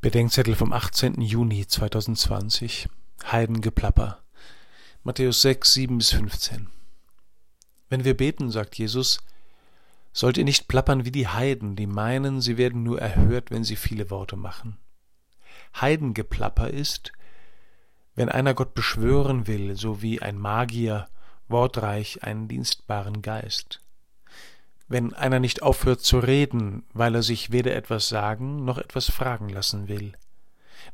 Bedenkzettel vom 18. Juni 2020 Heidengeplapper Matthäus 6, 7 bis 15 Wenn wir beten, sagt Jesus, sollt ihr nicht plappern wie die Heiden, die meinen, sie werden nur erhört, wenn sie viele Worte machen. Heidengeplapper ist, wenn einer Gott beschwören will, so wie ein Magier wortreich einen dienstbaren Geist wenn einer nicht aufhört zu reden, weil er sich weder etwas sagen noch etwas fragen lassen will,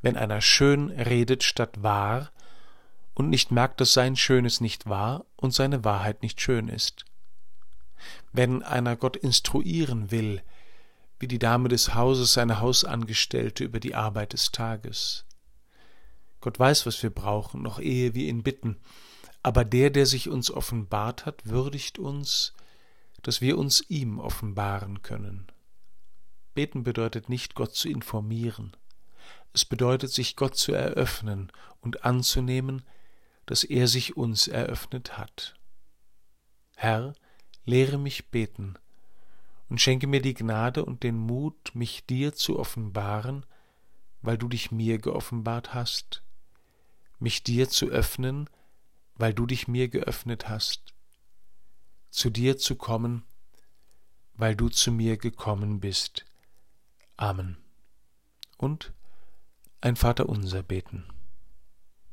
wenn einer schön redet statt wahr und nicht merkt, dass sein Schönes nicht wahr und seine Wahrheit nicht schön ist, wenn einer Gott instruieren will, wie die Dame des Hauses seine Hausangestellte über die Arbeit des Tages. Gott weiß, was wir brauchen, noch ehe wir ihn bitten, aber der, der sich uns offenbart hat, würdigt uns, dass wir uns ihm offenbaren können. Beten bedeutet nicht, Gott zu informieren. Es bedeutet, sich Gott zu eröffnen und anzunehmen, dass er sich uns eröffnet hat. Herr, lehre mich beten und schenke mir die Gnade und den Mut, mich dir zu offenbaren, weil du dich mir geoffenbart hast, mich dir zu öffnen, weil du dich mir geöffnet hast, zu dir zu kommen, weil du zu mir gekommen bist. Amen. Und ein Vaterunser beten.